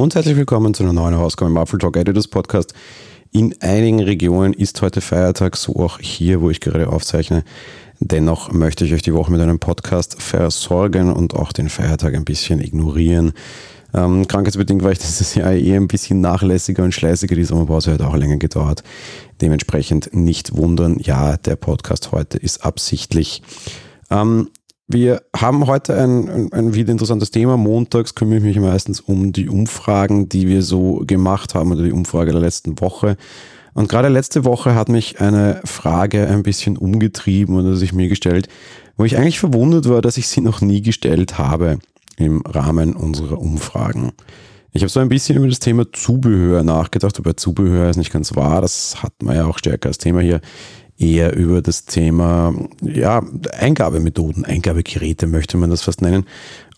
Und herzlich willkommen zu einer neuen Ausgabe im Apple Talk Editors Podcast. In einigen Regionen ist heute Feiertag, so auch hier, wo ich gerade aufzeichne. Dennoch möchte ich euch die Woche mit einem Podcast versorgen und auch den Feiertag ein bisschen ignorieren. Ähm, krankheitsbedingt war ich dieses Jahr eher ein bisschen nachlässiger und schleißiger. Die Sommerpause hat auch länger gedauert. Dementsprechend nicht wundern. Ja, der Podcast heute ist absichtlich. Ähm, wir haben heute ein, ein, ein wieder interessantes Thema. Montags kümmere ich mich meistens um die Umfragen, die wir so gemacht haben oder die Umfrage der letzten Woche. Und gerade letzte Woche hat mich eine Frage ein bisschen umgetrieben oder sich mir gestellt, wo ich eigentlich verwundert war, dass ich sie noch nie gestellt habe im Rahmen unserer Umfragen. Ich habe so ein bisschen über das Thema Zubehör nachgedacht, aber Zubehör ist nicht ganz wahr, das hat man ja auch stärker als Thema hier eher über das Thema ja, Eingabemethoden, Eingabegeräte möchte man das fast nennen.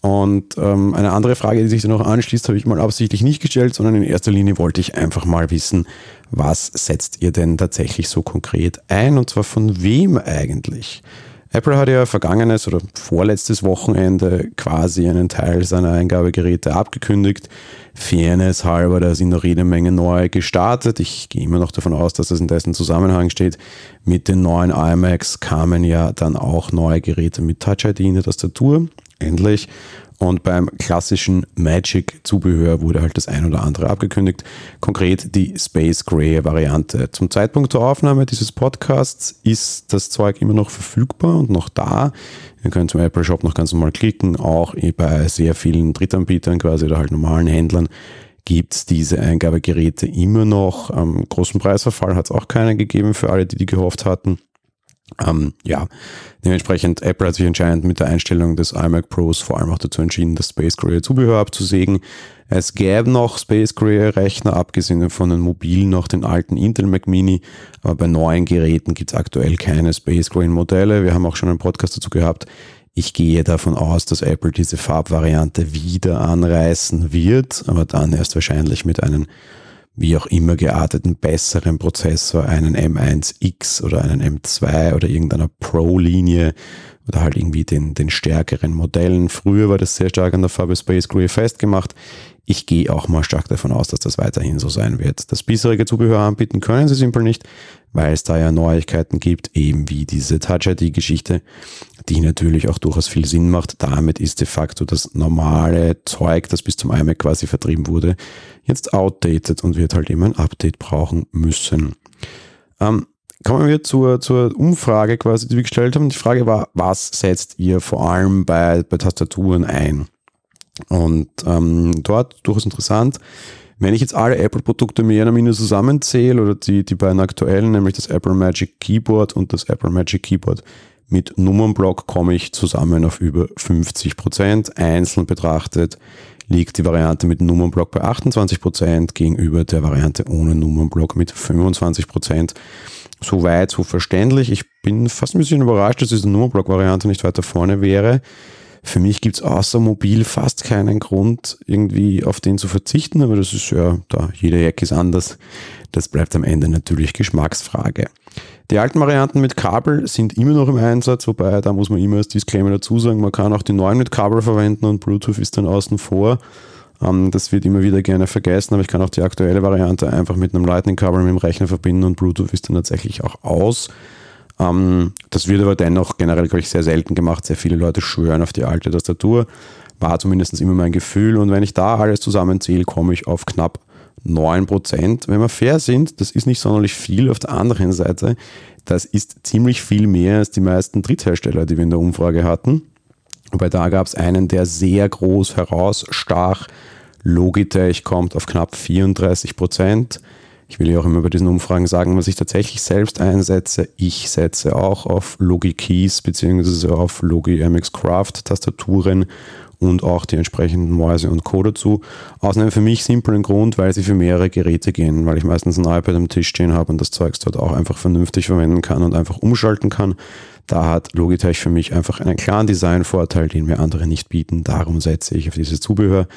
Und ähm, eine andere Frage, die sich da noch anschließt, habe ich mal absichtlich nicht gestellt, sondern in erster Linie wollte ich einfach mal wissen, was setzt ihr denn tatsächlich so konkret ein und zwar von wem eigentlich? Apple hat ja vergangenes oder vorletztes Wochenende quasi einen Teil seiner Eingabegeräte abgekündigt. Fairness halber, da sind noch jede Menge neue gestartet. Ich gehe immer noch davon aus, dass das in dessen Zusammenhang steht. Mit den neuen iMacs kamen ja dann auch neue Geräte mit Touch ID in der Tastatur. Endlich. Und beim klassischen Magic-Zubehör wurde halt das ein oder andere abgekündigt. Konkret die Space Gray Variante. Zum Zeitpunkt der Aufnahme dieses Podcasts ist das Zeug immer noch verfügbar und noch da. Ihr könnt zum Apple Shop noch ganz normal klicken. Auch bei sehr vielen Drittanbietern quasi oder halt normalen Händlern gibt es diese Eingabegeräte immer noch. Am großen Preisverfall hat es auch keinen gegeben für alle, die die gehofft hatten. Ähm, ja, dementsprechend Apple hat sich anscheinend mit der Einstellung des iMac Pros vor allem auch dazu entschieden, das Space Courier Zubehör abzusägen. Es gäbe noch Space Courier Rechner, abgesehen von den mobilen noch den alten Intel Mac Mini, aber bei neuen Geräten gibt es aktuell keine Space Courier Modelle. Wir haben auch schon einen Podcast dazu gehabt. Ich gehe davon aus, dass Apple diese Farbvariante wieder anreißen wird, aber dann erst wahrscheinlich mit einem wie auch immer gearteten besseren Prozessor, einen M1X oder einen M2 oder irgendeiner Pro-Linie oder halt irgendwie den, den stärkeren Modellen. Früher war das sehr stark an der Farbe Space Gray festgemacht. Ich gehe auch mal stark davon aus, dass das weiterhin so sein wird. Das bisherige Zubehör anbieten können sie simpel nicht, weil es da ja Neuigkeiten gibt, eben wie diese Touch-ID-Geschichte, die natürlich auch durchaus viel Sinn macht. Damit ist de facto das normale Zeug, das bis zum iMac quasi vertrieben wurde, jetzt outdated und wird halt eben ein Update brauchen müssen. Ähm, kommen wir zur, zur Umfrage quasi, die wir gestellt haben. Die Frage war, was setzt ihr vor allem bei, bei Tastaturen ein? Und ähm, dort durchaus interessant, wenn ich jetzt alle Apple-Produkte mehr oder minder zusammenzähle oder die, die beiden aktuellen, nämlich das Apple Magic Keyboard und das Apple Magic Keyboard mit Nummernblock, komme ich zusammen auf über 50 Prozent. Einzeln betrachtet liegt die Variante mit Nummernblock bei 28 Prozent gegenüber der Variante ohne Nummernblock mit 25 Prozent. Soweit, so verständlich. Ich bin fast ein bisschen überrascht, dass diese Nummernblock-Variante nicht weiter vorne wäre. Für mich gibt es außer mobil fast keinen Grund, irgendwie auf den zu verzichten, aber das ist ja, da jeder Jack ist anders. Das bleibt am Ende natürlich Geschmacksfrage. Die alten Varianten mit Kabel sind immer noch im Einsatz, wobei da muss man immer als Disclaimer dazu sagen, man kann auch die neuen mit Kabel verwenden und Bluetooth ist dann außen vor. Ähm, das wird immer wieder gerne vergessen, aber ich kann auch die aktuelle Variante einfach mit einem Lightning-Kabel mit dem Rechner verbinden und Bluetooth ist dann tatsächlich auch aus. Ähm, das wird aber dennoch generell, glaube ich, sehr selten gemacht. Sehr viele Leute schwören auf die alte Tastatur. War zumindest immer mein Gefühl. Und wenn ich da alles zusammenzähle, komme ich auf knapp 9%. Wenn wir fair sind, das ist nicht sonderlich viel. Auf der anderen Seite, das ist ziemlich viel mehr als die meisten Dritthersteller, die wir in der Umfrage hatten. Wobei da gab es einen, der sehr groß herausstach. Logitech kommt auf knapp 34 Prozent. Ich will ja auch immer bei diesen Umfragen sagen, was ich tatsächlich selbst einsetze. Ich setze auch auf Logi Keys bzw. auf Logi MX Craft Tastaturen und auch die entsprechenden Mäuse und Co. dazu. Aus einem für mich simplen Grund, weil sie für mehrere Geräte gehen, weil ich meistens ein iPad am Tisch stehen habe und das Zeugs dort auch einfach vernünftig verwenden kann und einfach umschalten kann. Da hat Logitech für mich einfach einen klaren Designvorteil, den mir andere nicht bieten. Darum setze ich auf dieses Zubehör.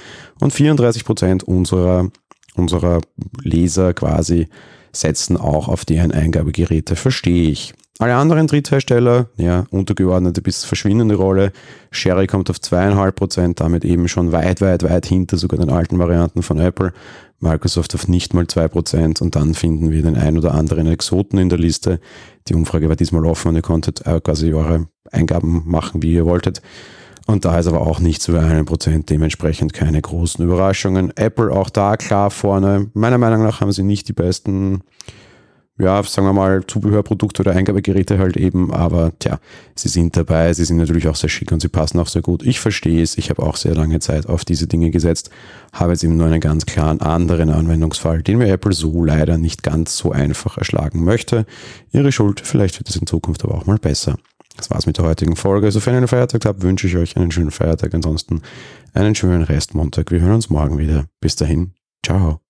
Und 34 Prozent unserer unserer Leser quasi setzen auch auf deren Eingabegeräte, verstehe ich. Alle anderen Dritthersteller, ja, untergeordnete bis verschwindende Rolle. Sherry kommt auf 2,5%, damit eben schon weit, weit, weit hinter sogar den alten Varianten von Apple. Microsoft auf nicht mal 2% und dann finden wir den ein oder anderen Exoten in der Liste. Die Umfrage war diesmal offen und ihr konntet äh, quasi eure Eingaben machen, wie ihr wolltet. Und da ist aber auch nichts über einen Prozent, dementsprechend keine großen Überraschungen. Apple auch da klar vorne. Meiner Meinung nach haben sie nicht die besten ja, sagen wir mal, Zubehörprodukte oder Eingabegeräte halt eben, aber tja, sie sind dabei, sie sind natürlich auch sehr schick und sie passen auch sehr gut. Ich verstehe es, ich habe auch sehr lange Zeit auf diese Dinge gesetzt, habe jetzt eben nur einen ganz klaren anderen Anwendungsfall, den mir Apple so leider nicht ganz so einfach erschlagen möchte. Ihre Schuld, vielleicht wird es in Zukunft aber auch mal besser. Das war's mit der heutigen Folge. Sofern ihr einen Feiertag habt, wünsche ich euch einen schönen Feiertag. Ansonsten einen schönen Restmontag. Wir hören uns morgen wieder. Bis dahin. Ciao.